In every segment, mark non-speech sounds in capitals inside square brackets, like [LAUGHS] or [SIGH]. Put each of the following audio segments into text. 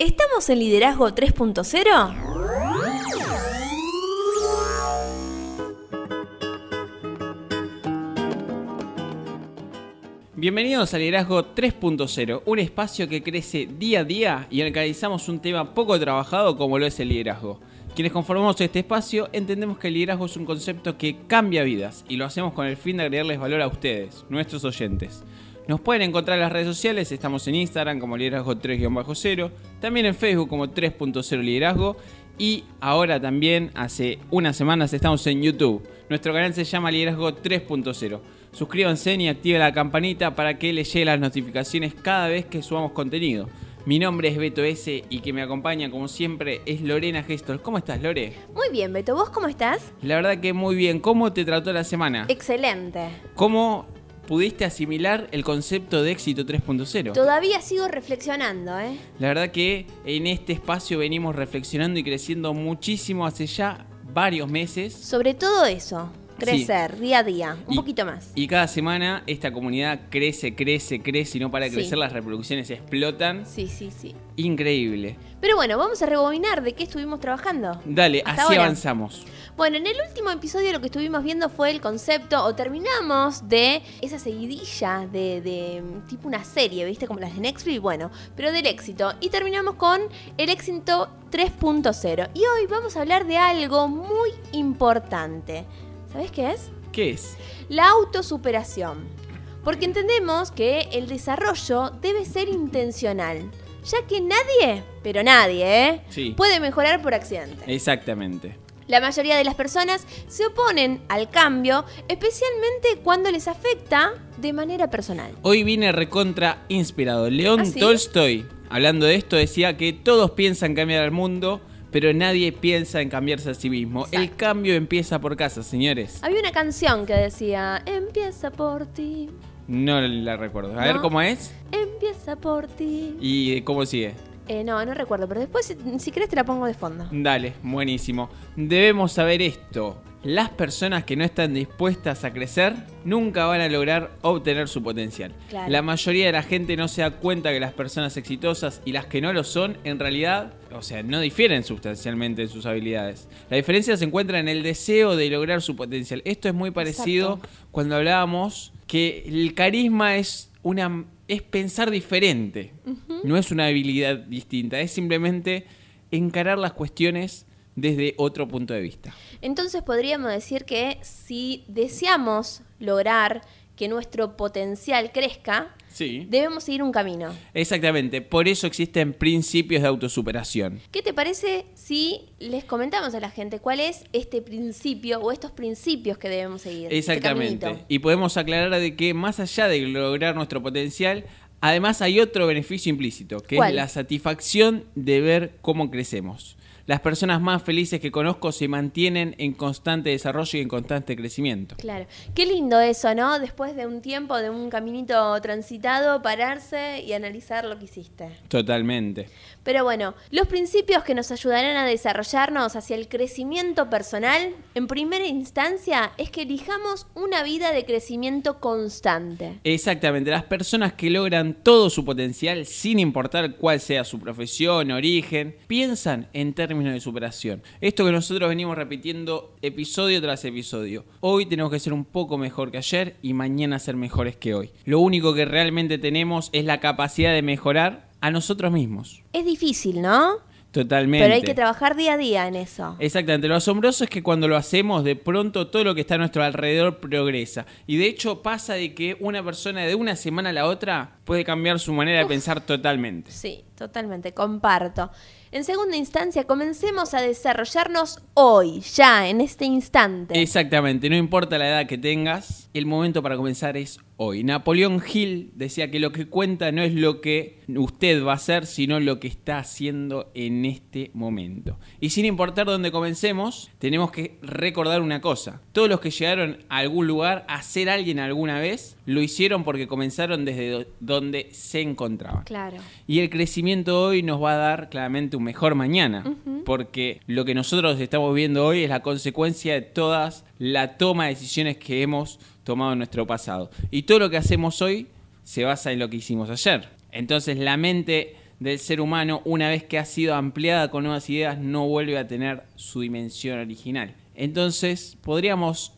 ¿Estamos en Liderazgo 3.0? Bienvenidos a Liderazgo 3.0, un espacio que crece día a día y en el que analizamos un tema poco trabajado como lo es el liderazgo. Quienes conformamos este espacio entendemos que el liderazgo es un concepto que cambia vidas y lo hacemos con el fin de agregarles valor a ustedes, nuestros oyentes. Nos pueden encontrar en las redes sociales, estamos en Instagram como liderazgo 3-0, también en Facebook como 3.0 liderazgo y ahora también hace unas semanas estamos en YouTube. Nuestro canal se llama Liderazgo 3.0. Suscríbanse y activen la campanita para que les lleguen las notificaciones cada vez que subamos contenido. Mi nombre es Beto S y que me acompaña como siempre es Lorena Gestos. ¿Cómo estás, Lore? Muy bien, Beto, ¿vos cómo estás? La verdad que muy bien. ¿Cómo te trató la semana? Excelente. ¿Cómo pudiste asimilar el concepto de éxito 3.0? Todavía sigo reflexionando, ¿eh? La verdad que en este espacio venimos reflexionando y creciendo muchísimo hace ya varios meses. Sobre todo eso, crecer día a día, un poquito más. Y cada semana esta comunidad crece, crece, crece y no para de Sí. crecer, las reproducciones explotan. Sí, sí, sí. Increíble. Pero bueno, vamos a rebobinar de qué estuvimos trabajando. Dale, Hasta así ahora. avanzamos. Bueno, en el último episodio lo que estuvimos viendo fue el concepto, o terminamos de esa seguidilla de, de tipo una serie, ¿viste? Como las de Netflix, bueno, pero del éxito. Y terminamos con el éxito 3.0. Y hoy vamos a hablar de algo muy importante. ¿Sabes qué es? ¿Qué es? La autosuperación. Porque entendemos que el desarrollo debe ser intencional, ya que nadie, pero nadie, ¿eh? Sí. puede mejorar por accidente. Exactamente. La mayoría de las personas se oponen al cambio, especialmente cuando les afecta de manera personal. Hoy vine recontra inspirado. León ¿Ah, sí? Tolstoy, hablando de esto, decía que todos piensan cambiar al mundo, pero nadie piensa en cambiarse a sí mismo. El cambio empieza por casa, señores. Había una canción que decía, empieza por ti, No la recuerdo. A ver cómo es empieza por ti. y cómo sigue. Eh, no, no recuerdo, pero después si, si querés te la pongo de fondo. Dale, buenísimo. Debemos saber esto. Las personas que no están dispuestas a crecer nunca van a lograr obtener su potencial. Claro. La mayoría de la gente no se da cuenta que las personas exitosas y las que no lo son, en realidad, o sea, no difieren sustancialmente en sus habilidades. La diferencia se encuentra en el deseo de lograr su potencial. Esto es muy parecido Exacto. cuando hablábamos que el carisma es una es pensar diferente. No es una habilidad distinta, es simplemente encarar las cuestiones desde otro punto de vista. Entonces podríamos decir que si deseamos lograr que nuestro potencial crezca, Sí. debemos seguir un camino. Exactamente, por eso existen principios de autosuperación. ¿Qué te parece si les comentamos a la gente cuál es este principio o estos principios que debemos seguir? este Exactamente. Y podemos aclarar de que más allá de lograr nuestro potencial, además hay otro beneficio implícito, que ¿Cuál? es la satisfacción de ver cómo crecemos. Las personas más felices que conozco se mantienen en constante desarrollo y en constante crecimiento. Claro. Qué lindo eso, ¿no? Después de un tiempo, de un caminito transitado, pararse y analizar lo que hiciste. Totalmente. Pero bueno, los principios que nos ayudarán a desarrollarnos hacia el crecimiento personal, en primera instancia, es que elijamos una vida de crecimiento constante. Exactamente, las personas que logran todo su potencial sin importar cuál sea su profesión, origen, piensan en términos de superación. Esto que nosotros venimos repitiendo episodio tras episodio. Hoy tenemos que ser un poco mejor que ayer y mañana ser mejores que hoy. Lo único que realmente tenemos es la capacidad de mejorar a nosotros mismos. Es difícil, ¿no? Totalmente. Pero hay que trabajar día a día en eso. Exactamente, lo asombroso es que cuando lo hacemos, de pronto todo lo que está a nuestro alrededor progresa. Y de hecho pasa de que una persona de una semana a la otra puede cambiar su manera de pensar totalmente. Sí, totalmente, comparto. En segunda instancia, comencemos a desarrollarnos hoy, ya, en este instante. Exactamente, no importa la edad que tengas, el momento para comenzar es hoy. Napoleón Hill decía que lo que cuenta no es lo que usted va a hacer, sino lo que está haciendo en este momento. Y sin importar dónde comencemos, tenemos que recordar una cosa. Todos los que llegaron a algún lugar a ser alguien alguna vez, lo hicieron porque comenzaron desde do- donde se encontraban. Claro. Y el crecimiento hoy nos va a dar claramente un mejor mañana, porque lo que nosotros estamos viendo hoy es la consecuencia de todas la toma de decisiones que hemos tomado en nuestro pasado. Y todo lo que hacemos hoy se basa en lo que hicimos ayer. Entonces la mente del ser humano, una vez que ha sido ampliada con nuevas ideas, no vuelve a tener su dimensión original. Entonces, podríamos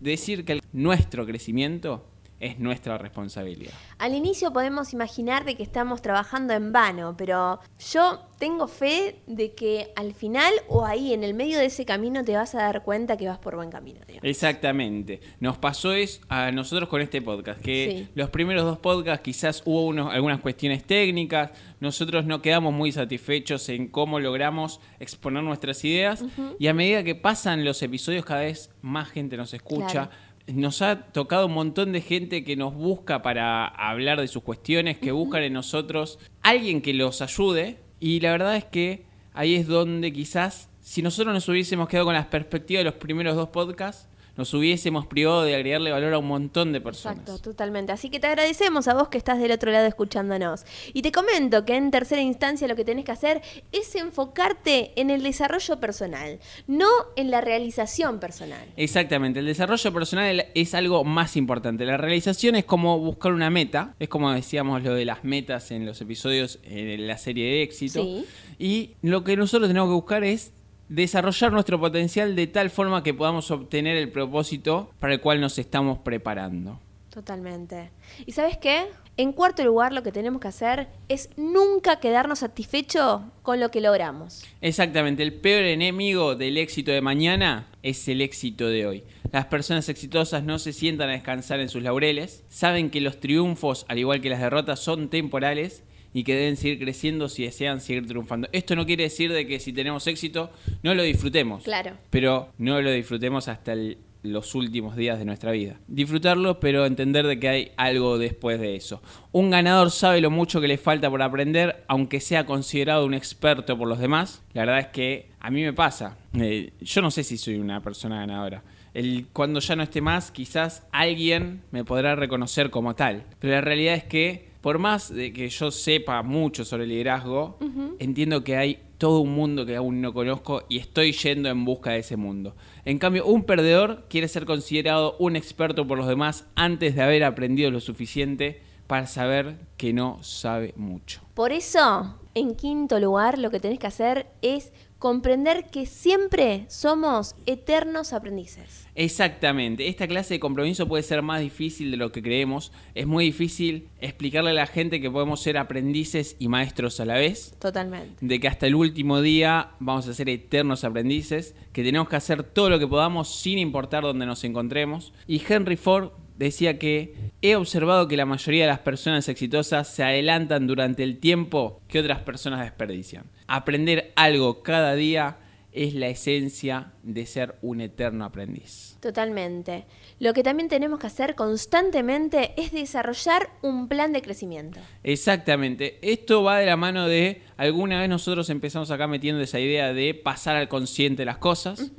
decir que nuestro crecimiento es nuestra responsabilidad. Al inicio podemos imaginar de que estamos trabajando en vano, pero yo tengo fe de que al final o ahí en el medio de ese camino te vas a dar cuenta que vas por buen camino. Exactamente. Nos pasó eso a nosotros con este podcast, que los primeros dos podcasts quizás hubo unos, algunas cuestiones técnicas, nosotros no quedamos muy satisfechos en cómo logramos exponer nuestras ideas y a medida que pasan los episodios cada vez más gente nos escucha nos ha tocado un montón de gente que nos busca para hablar de sus cuestiones, que buscan en nosotros alguien que los ayude. Y la verdad es que ahí es donde quizás, si nosotros nos hubiésemos quedado con las perspectivas de los primeros dos podcasts, nos hubiésemos privado de agregarle valor a un montón de personas. Exacto, totalmente. Así que te agradecemos a vos que estás del otro lado escuchándonos. Y te comento que en tercera instancia lo que tenés que hacer es enfocarte en el desarrollo personal, no en la realización personal. Exactamente, el desarrollo personal es algo más importante. La realización es como buscar una meta, es como decíamos lo de las metas en los episodios en la serie de éxito. Sí. Y lo que nosotros tenemos que buscar es desarrollar nuestro potencial de tal forma que podamos obtener el propósito para el cual nos estamos preparando. Totalmente. ¿Y sabes qué? En cuarto lugar, lo que tenemos que hacer es nunca quedarnos satisfechos con lo que logramos. Exactamente, el peor enemigo del éxito de mañana es el éxito de hoy. Las personas exitosas no se sientan a descansar en sus laureles, saben que los triunfos, al igual que las derrotas, son temporales y que deben seguir creciendo si desean seguir triunfando. Esto no quiere decir de que si tenemos éxito no lo disfrutemos. Claro. Pero no lo disfrutemos hasta los últimos días de nuestra vida. Disfrutarlo, pero entender de que hay algo después de eso. Un ganador sabe lo mucho que le falta por aprender, aunque sea considerado un experto por los demás. La verdad es que a mí me pasa. Eh, yo no sé si soy una persona ganadora. El, cuando ya no esté más, quizás alguien me podrá reconocer como tal. Pero la realidad es que por más de que yo sepa mucho sobre liderazgo, entiendo que hay todo un mundo que aún no conozco y estoy yendo en busca de ese mundo. En cambio, un perdedor quiere ser considerado un experto por los demás antes de haber aprendido lo suficiente para saber que no sabe mucho. Por eso, en quinto lugar, lo que tenés que hacer es comprender que siempre somos eternos aprendices. Exactamente, esta clase de compromiso puede ser más difícil de lo que creemos. Es muy difícil explicarle a la gente que podemos ser aprendices y maestros a la vez. Totalmente. De que hasta el último día vamos a ser eternos aprendices, que tenemos que hacer todo lo que podamos sin importar dónde nos encontremos. Y Henry Ford decía que he observado que la mayoría de las personas exitosas se adelantan durante el tiempo que otras personas desperdician. Aprender algo cada día es la esencia de ser un eterno aprendiz. Totalmente. Lo que también tenemos que hacer constantemente es desarrollar un plan de crecimiento. Exactamente. Esto va de la mano de, alguna vez nosotros empezamos acá metiendo esa idea de pasar al consciente las cosas.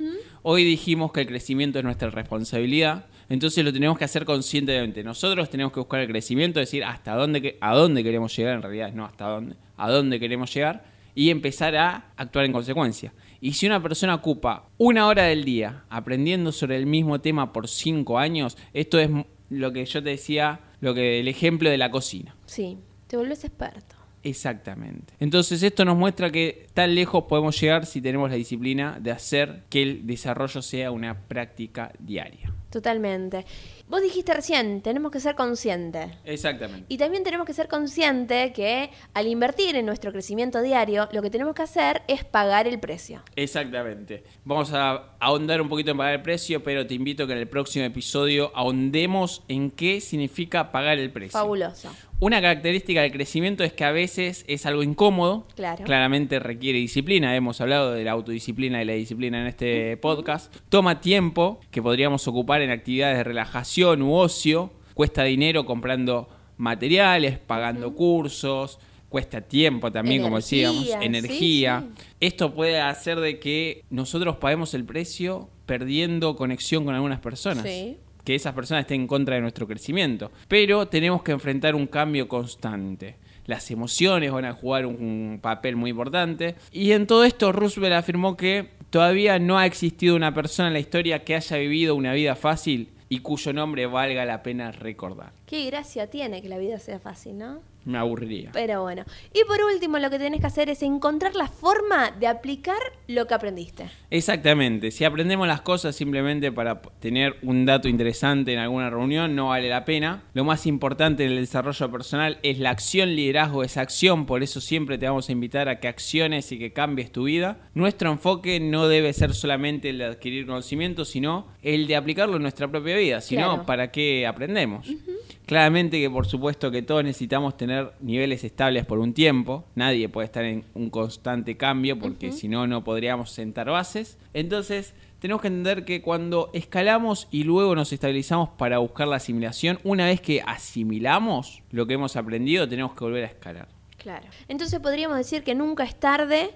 Hoy dijimos que el crecimiento es nuestra responsabilidad. Entonces lo tenemos que hacer conscientemente. Nosotros tenemos que buscar el crecimiento, decir hasta dónde, a dónde queremos llegar, en realidad no hasta dónde, a dónde queremos llegar y empezar a actuar en consecuencia. Y si una persona ocupa una hora del día aprendiendo sobre el mismo tema por cinco años, esto es lo que yo te decía, lo que el ejemplo de la cocina. Sí, te vuelves experto. Exactamente. Entonces esto nos muestra que tan lejos podemos llegar si tenemos la disciplina de hacer que el desarrollo sea una práctica diaria. Totalmente. Vos dijiste recién, tenemos que ser conscientes. Exactamente. Y también tenemos que ser conscientes que al invertir en nuestro crecimiento diario, lo que tenemos que hacer es pagar el precio. Exactamente. Vamos a ahondar un poquito en pagar el precio, pero te invito a que en el próximo episodio ahondemos en qué significa pagar el precio. Fabuloso. Una característica del crecimiento es que a veces es algo incómodo. Claro. Claramente requiere disciplina. Hemos hablado de la autodisciplina y la disciplina en este podcast. Toma tiempo que podríamos ocupar en actividades de relajación u ocio. Cuesta dinero comprando materiales, pagando cursos. Cuesta tiempo también, como decíamos, energía. Esto puede hacer de que nosotros paguemos el precio perdiendo conexión con algunas personas. Sí que esas personas estén en contra de nuestro crecimiento. Pero tenemos que enfrentar un cambio constante. Las emociones van a jugar un papel muy importante. Y en todo esto Roosevelt afirmó que todavía no ha existido una persona en la historia que haya vivido una vida fácil y cuyo nombre valga la pena recordar. Qué gracia tiene que la vida sea fácil, ¿no? Me aburriría. Pero bueno. Y por último, lo que tenés que hacer es encontrar la forma de aplicar lo que aprendiste. Exactamente. Si aprendemos las cosas simplemente para tener un dato interesante en alguna reunión, no vale la pena. Lo más importante en el desarrollo personal es la acción, liderazgo es acción. Por eso siempre te vamos a invitar a que acciones y que cambies tu vida. Nuestro enfoque no debe ser solamente el de adquirir conocimiento, sino el de aplicarlo en nuestra propia vida. Si no, Claro. ¿para qué aprendemos? Claramente que por supuesto que todos necesitamos tener niveles estables por un tiempo. Nadie puede estar en un constante cambio porque si no, no podríamos sentar bases. Entonces, tenemos que entender que cuando escalamos y luego nos estabilizamos para buscar la asimilación, una vez que asimilamos lo que hemos aprendido, tenemos que volver a escalar. Claro. Entonces podríamos decir que nunca es tarde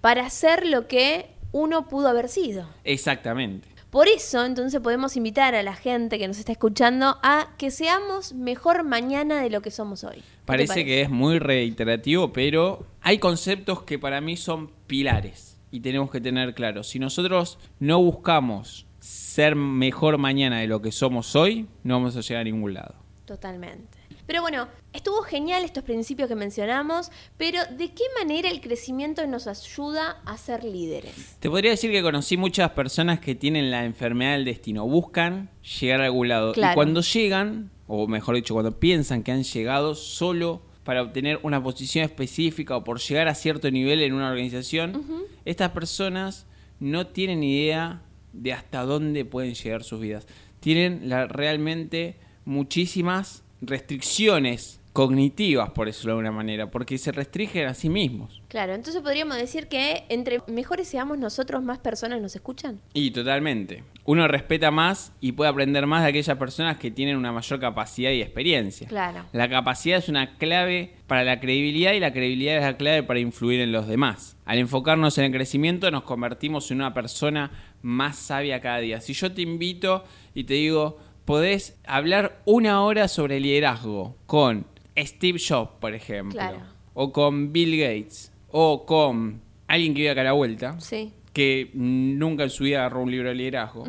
para hacer lo que uno pudo haber sido. Exactamente. Por eso, entonces podemos invitar a la gente que nos está escuchando a que seamos mejor mañana de lo que somos hoy. ¿Qué te Parece que es muy reiterativo, pero hay conceptos que para mí son pilares y tenemos que tener claro. Si nosotros no buscamos ser mejor mañana de lo que somos hoy, no vamos a llegar a ningún lado. Totalmente. Pero bueno, estuvo genial estos principios que mencionamos, pero ¿de qué manera el crecimiento nos ayuda a ser líderes? Te podría decir que conocí muchas personas que tienen la enfermedad del destino, buscan llegar a algún lado Claro. y cuando llegan, o mejor dicho, cuando piensan que han llegado solo para obtener una posición específica o por llegar a cierto nivel en una organización, estas personas no tienen idea de hasta dónde pueden llegar sus vidas. Tienen la- realmente muchísimas restricciones cognitivas, por eso de alguna manera, porque se restringen a sí mismos. Claro, entonces podríamos decir que entre mejores seamos nosotros, más personas nos escuchan. Y totalmente. Uno respeta más y puede aprender más de aquellas personas que tienen una mayor capacidad y experiencia. Claro. La capacidad es una clave para la credibilidad y la credibilidad es la clave para influir en los demás. Al enfocarnos en el crecimiento nos convertimos en una persona más sabia cada día. Si yo te invito y te digo, podés hablar una hora sobre liderazgo con Steve Jobs, por ejemplo, Claro. o con Bill Gates, o con alguien que vive acá a la vuelta, Sí. que nunca en su vida agarró un libro de liderazgo,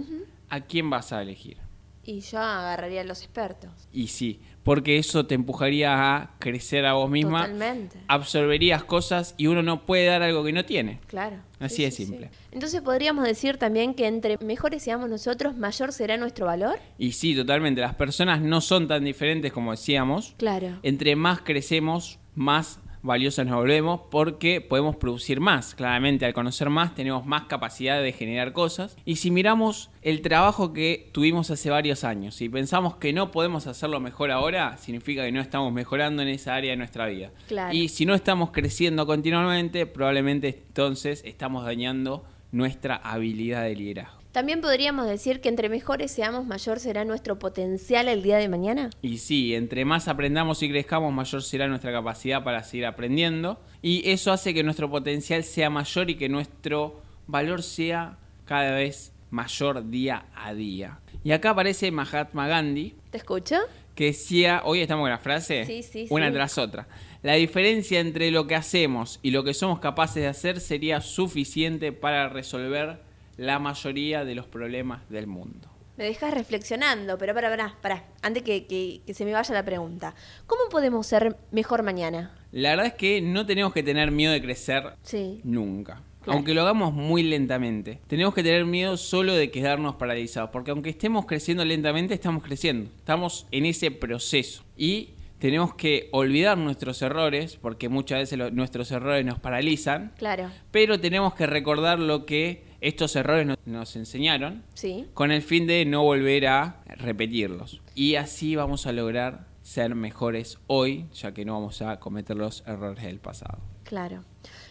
¿a quién vas a elegir? Y yo agarraría a los expertos. Y sí, porque eso te empujaría a crecer a vos misma, Totalmente. absorberías cosas y uno no puede dar algo que no tiene. Claro. Así de simple. Entonces podríamos decir también que entre mejores seamos nosotros, mayor será nuestro valor. Y sí, totalmente, las personas no son tan diferentes como decíamos. Claro. Entre más crecemos, más valiosas nos volvemos porque podemos producir más. Claramente, al conocer más, tenemos más capacidad de generar cosas. Y si miramos el trabajo que tuvimos hace varios años y pensamos que no podemos hacerlo mejor ahora, significa que no estamos mejorando en esa área de nuestra vida. Claro. Y si no estamos creciendo continuamente, probablemente entonces estamos dañando nuestra habilidad de liderazgo. También podríamos decir que entre mejores seamos, mayor será nuestro potencial el día de mañana. Y sí, entre más aprendamos y crezcamos, mayor será nuestra capacidad para seguir aprendiendo. Y eso hace que nuestro potencial sea mayor y que nuestro valor sea cada vez mayor día a día. Y acá aparece Mahatma Gandhi, ¿Te escucho? que decía, hoy estamos con la frase, Sí, sí, una sí. tras otra. La diferencia entre lo que hacemos y lo que somos capaces de hacer sería suficiente para resolver la mayoría de los problemas del mundo. Me dejas reflexionando, pero para, para, para, antes que, que- que se me vaya la pregunta. ¿Cómo podemos ser mejor mañana? La verdad es que no tenemos que tener miedo de crecer Sí. Nunca. Claro. Aunque lo hagamos muy lentamente. Tenemos que tener miedo solo de quedarnos paralizados. Porque aunque estemos creciendo lentamente, estamos creciendo. Estamos en ese proceso. Y tenemos que olvidar nuestros errores, porque muchas veces lo- nuestros errores nos paralizan. Claro. Pero tenemos que recordar lo que estos errores nos, nos enseñaron Sí. con el fin de no volver a repetirlos. Y así vamos a lograr ser mejores hoy, ya que no vamos a cometer los errores del pasado. Claro.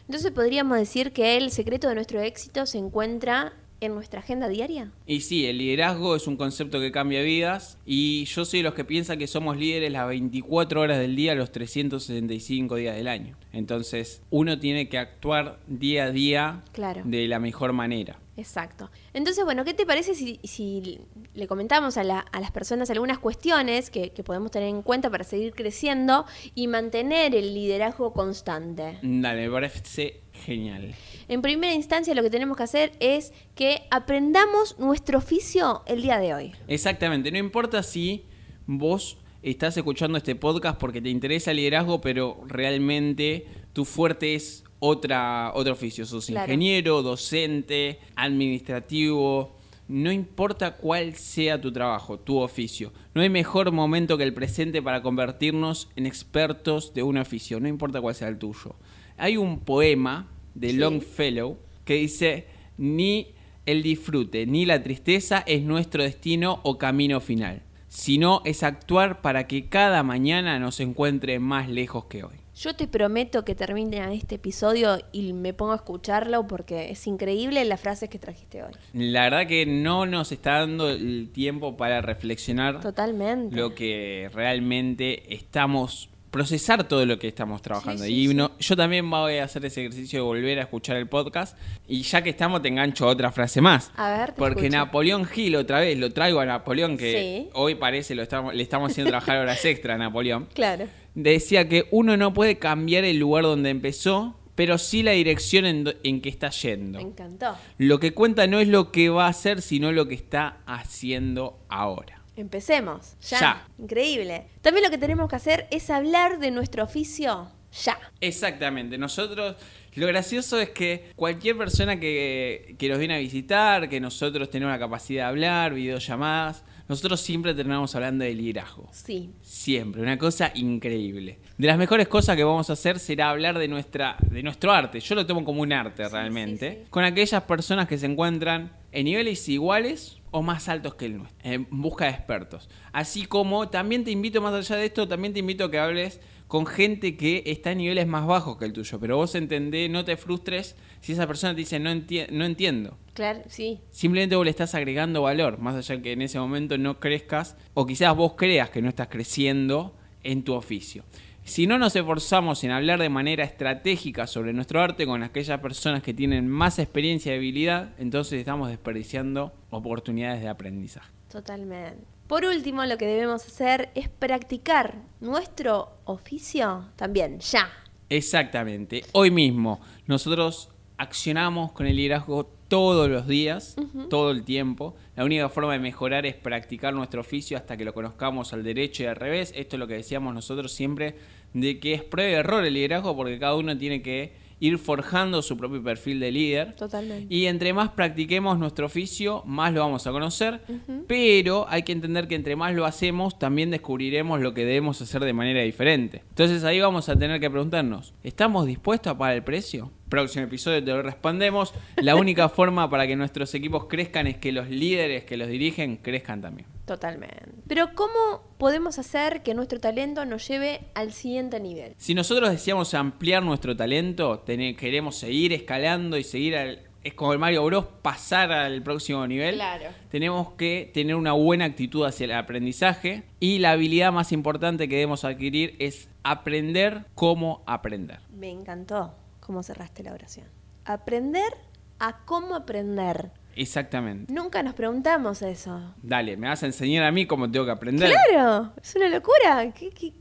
Entonces podríamos decir que el secreto de nuestro éxito se encuentra en nuestra agenda diaria. Y sí, el liderazgo es un concepto que cambia vidas y yo soy de los que piensan que somos líderes las 24 horas del día, los 365 días del año. Entonces, uno tiene que actuar día a día Claro. de la mejor manera. Exacto. Entonces, bueno, ¿qué te parece si, si le comentamos a, la- a las personas algunas cuestiones que, que podemos tener en cuenta para seguir creciendo y mantener el liderazgo constante? Dale, me parece genial. En primera instancia, lo que tenemos que hacer es que aprendamos nuestro oficio el día de hoy. Exactamente, no importa si vos estás escuchando este podcast porque te interesa el liderazgo, pero realmente tu fuerte es otra, otro oficio. Sos Claro. ingeniero, docente, administrativo. No importa cuál sea tu trabajo, tu oficio. No hay mejor momento que el presente para convertirnos en expertos de un oficio, no importa cuál sea el tuyo. Hay un poema de Sí. Longfellow que dice, ni el disfrute ni la tristeza es nuestro destino o camino final, sino es actuar para que cada mañana nos encuentre más lejos que hoy. Yo te prometo que termine este episodio y me pongo a escucharlo porque es increíble las frases que trajiste hoy. La verdad que no nos está dando el tiempo para reflexionar Totalmente. lo que realmente estamos procesar todo lo que estamos trabajando. Sí, sí, y sí. yo también voy a hacer ese ejercicio de volver a escuchar el podcast. Y ya que estamos, te engancho otra frase más. A ver, te Porque escucho. Napoleón Gil, otra vez, lo traigo a Napoleón, que hoy parece lo estamos, le estamos haciendo trabajar horas extra a Napoleón. Claro. Decía que uno no puede cambiar el lugar donde empezó, pero sí la dirección en, en que está yendo. Me encantó. Lo que cuenta no es lo que va a hacer, sino lo que está haciendo ahora. Empecemos. Ya. Ya. Increíble. También lo que tenemos que hacer es hablar de nuestro oficio ya. Exactamente. Nosotros, lo gracioso es que cualquier persona que, que nos viene a visitar, que nosotros tenemos la capacidad de hablar, videollamadas, nosotros siempre terminamos hablando de liderazgo. Sí. Siempre, una cosa increíble. De las mejores cosas que vamos a hacer será hablar de nuestra, de nuestro arte. Yo lo tomo como un arte realmente. sí, sí. Con aquellas personas que se encuentran en niveles iguales o más altos que el nuestro, en busca de expertos. Así como también te invito, más allá de esto, también te invito a que hables con gente que está en niveles más bajos que el tuyo. Pero vos entendés, no te frustres si esa persona te dice no, enti- no entiendo. Claro, sí. Simplemente vos le estás agregando valor, más allá que en ese momento no crezcas o quizás vos creas que no estás creciendo en tu oficio. Si no nos esforzamos en hablar de manera estratégica sobre nuestro arte con aquellas personas que tienen más experiencia y habilidad, entonces estamos desperdiciando oportunidades de aprendizaje. Totalmente. Por último, lo que debemos hacer es practicar nuestro oficio también, ya. Exactamente. Hoy mismo nosotros accionamos con el liderazgo todos los días, todo el tiempo. La única forma de mejorar es practicar nuestro oficio hasta que lo conozcamos al derecho y al revés. Esto es lo que decíamos nosotros siempre, de que es prueba y error el liderazgo porque cada uno tiene que ir forjando su propio perfil de líder. Totalmente. Y entre más practiquemos nuestro oficio, más lo vamos a conocer. Pero hay que entender que entre más lo hacemos, también descubriremos lo que debemos hacer de manera diferente. Entonces ahí vamos a tener que preguntarnos, ¿estamos dispuestos a pagar el precio? Próximo episodio te lo respondemos. La única [LAUGHS] forma para que nuestros equipos crezcan es que los líderes que los dirigen crezcan también. Totalmente. Pero ¿cómo podemos hacer que nuestro talento nos lleve al siguiente nivel? Si nosotros deseamos ampliar nuestro talento, tener- queremos seguir escalando y seguir al, es como el Mario Bros, pasar al próximo nivel. Claro. Tenemos que tener una buena actitud hacia el aprendizaje y la habilidad más importante que debemos adquirir es aprender cómo aprender. Me encantó cómo cerraste la oración. Aprender a cómo aprender. Exactamente. Nunca nos preguntamos eso. Dale, me vas a enseñar a mí cómo tengo que aprender. Claro, es una locura. ¿Qué, qué,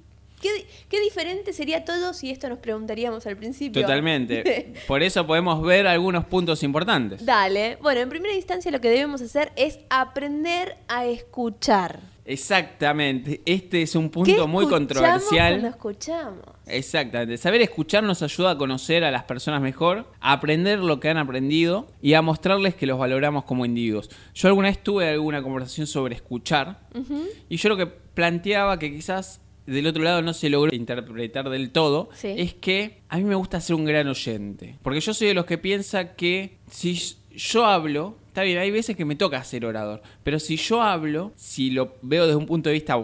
qué- qué diferente sería todo si esto nos preguntaríamos al principio? Totalmente. [LAUGHS] Por eso podemos ver algunos puntos importantes. Dale. Bueno, en primera instancia lo que debemos hacer es aprender a escuchar. Exactamente. Este es un ¿Qué punto muy controversial. Cuando escuchamos. Exactamente. Saber escuchar nos ayuda a conocer a las personas mejor, a aprender lo que han aprendido y a mostrarles que los valoramos como individuos. Yo alguna vez tuve alguna conversación sobre escuchar y yo lo que planteaba que quizás del otro lado no se logró interpretar del todo Sí. es que a mí me gusta ser un gran oyente. Porque yo soy de los que piensa que si yo hablo, está bien, hay veces que me toca ser orador, pero si yo hablo, si lo veo desde un punto de vista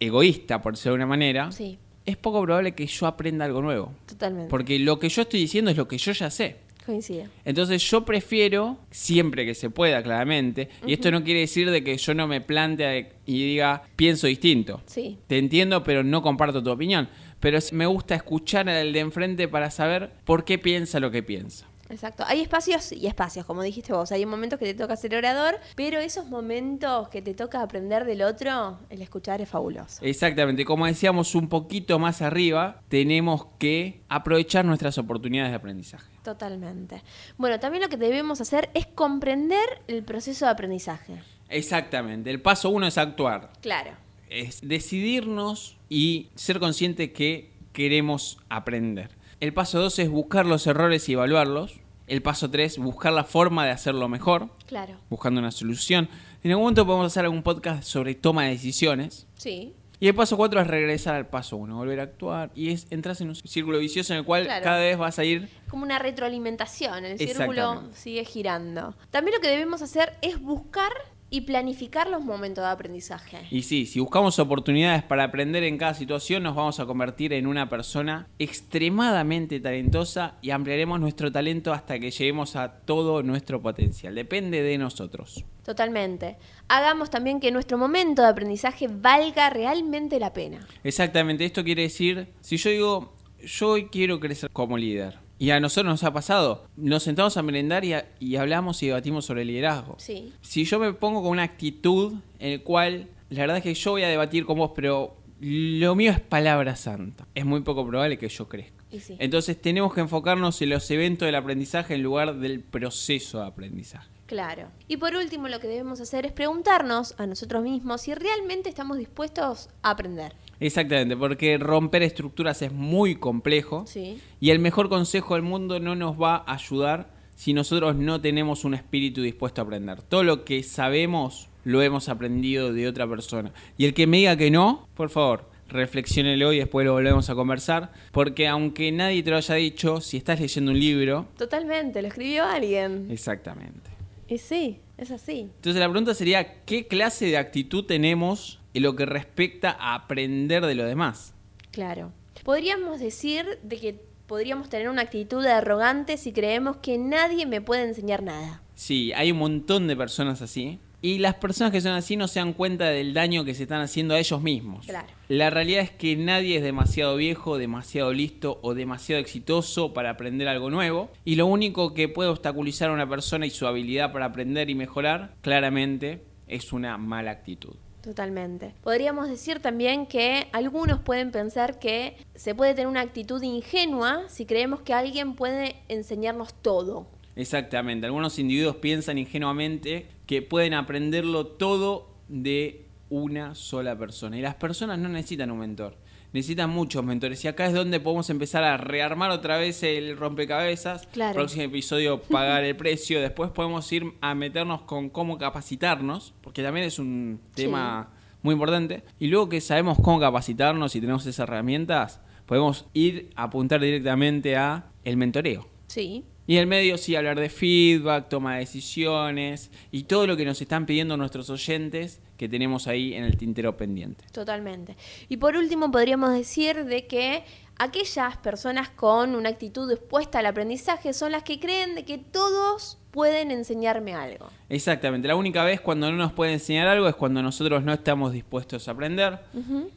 egoísta, por decirlo de una manera, Sí, es poco probable que yo aprenda algo nuevo. totalmente. Porque lo que yo estoy diciendo es lo que yo ya sé. Coincide. Entonces yo prefiero, siempre que se pueda, claramente, y esto no quiere decir de que yo no me plantee y diga, pienso distinto. Sí. Te entiendo, pero no comparto tu opinión. Pero me gusta escuchar al de enfrente para saber por qué piensa lo que piensa. Exacto. Hay espacios y espacios, como dijiste vos. Hay momentos que te toca ser orador, pero esos momentos que te toca aprender del otro, el escuchar es fabuloso. Exactamente, como decíamos un poquito más arriba, tenemos que aprovechar nuestras oportunidades de aprendizaje. Totalmente. Bueno, también lo que debemos hacer es comprender el proceso de aprendizaje. Exactamente, el paso uno es actuar. Claro. es decidirnos y ser consciente que queremos aprender. El paso 2 es buscar los errores y evaluarlos. El paso 3, buscar la forma de hacerlo mejor, Claro. buscando una solución. En algún momento podemos hacer algún podcast sobre toma de decisiones. Sí. Y el paso 4 es regresar al paso 1, volver a actuar. Y es entras en un círculo vicioso en el cual Claro. cada vez vas a ir Como una retroalimentación, el círculo sigue girando. También lo que debemos hacer es buscar y planificar los momentos de aprendizaje. Y sí, si buscamos oportunidades para aprender en cada situación, nos vamos a convertir en una persona extremadamente talentosa y ampliaremos nuestro talento hasta que lleguemos a todo nuestro potencial. Depende de nosotros. Totalmente. Hagamos también que nuestro momento de aprendizaje valga realmente la pena. Exactamente, esto quiere decir, si yo digo, yo hoy quiero crecer como líder, y a nosotros nos ha pasado, nos sentamos a merendar y, a- y hablamos y debatimos sobre liderazgo. Sí. Si yo me pongo con una actitud en el cual la verdad es que yo voy a debatir con vos, pero lo mío es palabra santa, es muy poco probable que yo crezca. Sí. Entonces tenemos que enfocarnos en los eventos del aprendizaje en lugar del proceso de aprendizaje. Claro. Y por último, lo que debemos hacer es preguntarnos a nosotros mismos si realmente estamos dispuestos a aprender. Exactamente, porque romper estructuras es muy complejo Sí. y el mejor consejo del mundo no nos va a ayudar si nosotros no tenemos un espíritu dispuesto a aprender. Todo lo que sabemos lo hemos aprendido de otra persona. Y el que me diga que no, por favor, reflexiónelo y después lo volvemos a conversar, porque aunque nadie te lo haya dicho, si estás leyendo un libro, Totalmente, lo escribió alguien. exactamente. Y sí, es así. Entonces la pregunta sería, ¿qué clase de actitud tenemos en lo que respecta a aprender de lo demás? Claro. Podríamos decir de que podríamos tener una actitud arrogante si creemos que nadie me puede enseñar nada. Sí, hay un montón de personas así. Y las personas que son así no se dan cuenta del daño que se están haciendo a ellos mismos. Claro. La realidad es que nadie es demasiado viejo, demasiado listo o demasiado exitoso para aprender algo nuevo. Y lo único que puede obstaculizar a una persona y su habilidad para aprender y mejorar, claramente, es una mala actitud. Totalmente. Podríamos decir también que algunos pueden pensar que se puede tener una actitud ingenua si creemos que alguien puede enseñarnos todo. Exactamente. Algunos individuos piensan ingenuamente que pueden aprenderlo todo de una sola persona. Y las personas no necesitan un mentor. Necesitan muchos mentores. Y acá es donde podemos empezar a rearmar otra vez el rompecabezas. Claro. Próximo episodio, pagar el precio. Después podemos ir a meternos con cómo capacitarnos. Porque también es un Sí. tema muy importante. Y luego que sabemos cómo capacitarnos y tenemos esas herramientas, podemos ir a apuntar directamente a el mentoreo. Sí. Y en el medio sí hablar de feedback, toma de decisiones y todo lo que nos están pidiendo nuestros oyentes que tenemos ahí en el tintero pendiente. Totalmente. Y por último, podríamos decir de que aquellas personas con una actitud dispuesta al aprendizaje son las que creen de que todos pueden enseñarme algo. Exactamente, la única vez cuando no nos puede enseñar algo es cuando nosotros no estamos dispuestos a aprender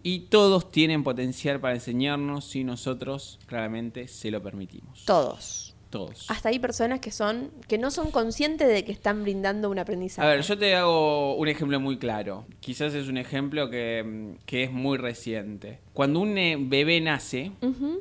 y todos tienen potencial para enseñarnos si nosotros claramente se lo permitimos. Todos. Todos. Hasta hay personas que son que no son conscientes de que están brindando un aprendizaje. A ver, yo te hago un ejemplo muy claro. Quizás es un ejemplo que, que es muy reciente. Cuando un eh, bebé nace,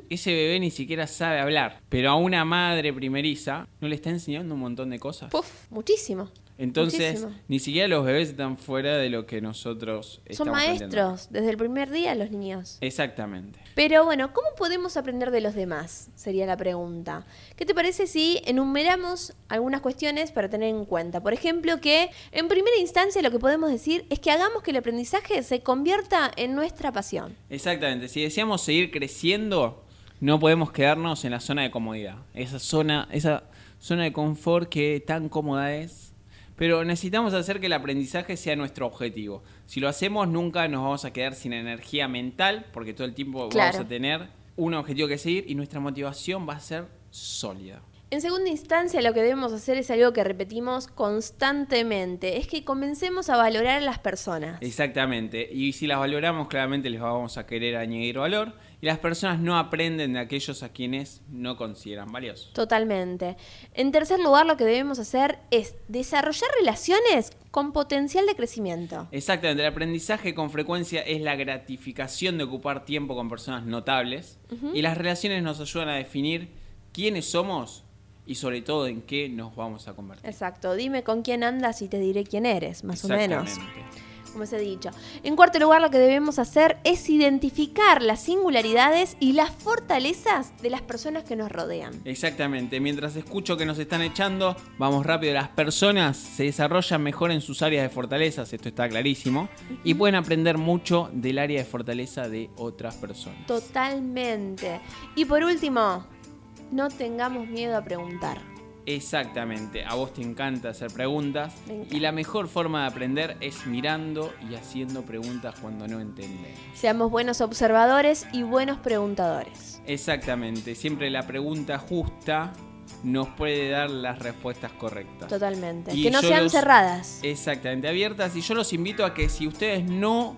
ese bebé ni siquiera sabe hablar, pero a una madre primeriza no le está enseñando un montón de cosas. Puf, muchísimo. Entonces, muchísimo. ni siquiera los bebés están fuera de lo que nosotros Son estamos aprendiendo. maestros desde el primer día los niños. Exactamente. Pero bueno, ¿cómo podemos aprender de los demás? Sería la pregunta. ¿Qué te parece si enumeramos algunas cuestiones para tener en cuenta? Por ejemplo, que en primera instancia lo que podemos decir es que hagamos que el aprendizaje se convierta en nuestra pasión. Exactamente. Si deseamos seguir creciendo, no podemos quedarnos en la zona de comodidad. Esa zona, esa zona de confort que tan cómoda es. Pero necesitamos hacer que el aprendizaje sea nuestro objetivo. Si lo hacemos, nunca nos vamos a quedar sin energía mental, porque todo el tiempo Claro. vamos a tener un objetivo que seguir y nuestra motivación va a ser sólida. En segunda instancia, lo que debemos hacer es algo que repetimos constantemente, es que comencemos a valorar a las personas. Exactamente. Y si las valoramos, claramente les vamos a querer añadir valor. Y las personas no aprenden de aquellos a quienes no consideran valiosos. Totalmente. En tercer lugar, lo que debemos hacer es desarrollar relaciones con potencial de crecimiento. Exactamente, el aprendizaje con frecuencia es la gratificación de ocupar tiempo con personas notables y las relaciones nos ayudan a definir quiénes somos y sobre todo en qué nos vamos a convertir. Exacto. Dime con quién andas y te diré quién eres, más o menos. Exactamente. Como ese dicho. En cuarto lugar, lo que debemos hacer es identificar las singularidades y las fortalezas de las personas que nos rodean. Exactamente, mientras escucho que nos están echando, vamos rápido, las personas se desarrollan mejor en sus áreas de fortalezas, esto está clarísimo, y pueden aprender mucho del área de fortaleza de otras personas. Totalmente. Y por último, no tengamos miedo a preguntar. Exactamente, a vos te encanta hacer preguntas y la mejor forma de aprender es mirando y haciendo preguntas cuando no entendemos. Seamos buenos observadores y buenos preguntadores. Exactamente, siempre la pregunta justa nos puede dar las respuestas correctas. Totalmente. Y que no sean los- cerradas. Exactamente, abiertas y yo los invito a que si ustedes no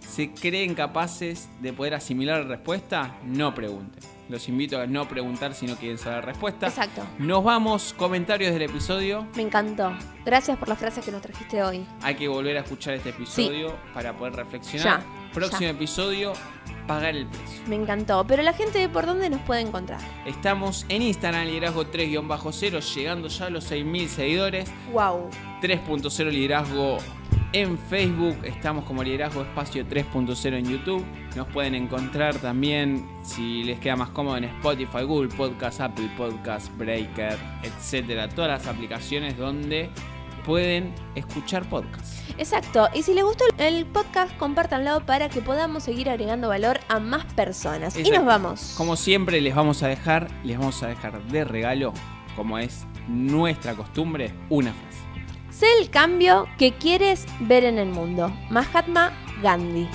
se creen capaces de poder asimilar la respuesta, no pregunten. Los invito a no preguntar si no quieren saber la respuesta. Exacto. Nos vamos, comentarios del episodio. Me encantó. Gracias por las frases que nos trajiste hoy. Hay que volver a escuchar este episodio para poder reflexionar. Ya, Próximo ya. episodio, pagar el precio. Me encantó. Pero la gente, ¿por dónde nos puede encontrar? Estamos en Instagram, liderazgo 3-0, llegando ya a los 6.000 seguidores. Wow. 3.0 liderazgo en Facebook, estamos como liderazgo espacio 3.0 en YouTube. Nos pueden encontrar también, si les queda más cómodo, en Spotify, Google Podcast, Apple Podcast, Breaker, etcétera. Todas las aplicaciones donde pueden escuchar podcasts. Exacto. Y si les gustó el podcast, compártanlo para que podamos seguir agregando valor a más personas. Y nos vamos. Como siempre, les vamos a dejar, les vamos a dejar de regalo, como es nuestra costumbre, una frase. Sé el cambio que quieres ver en el mundo. Mahatma Gandhi.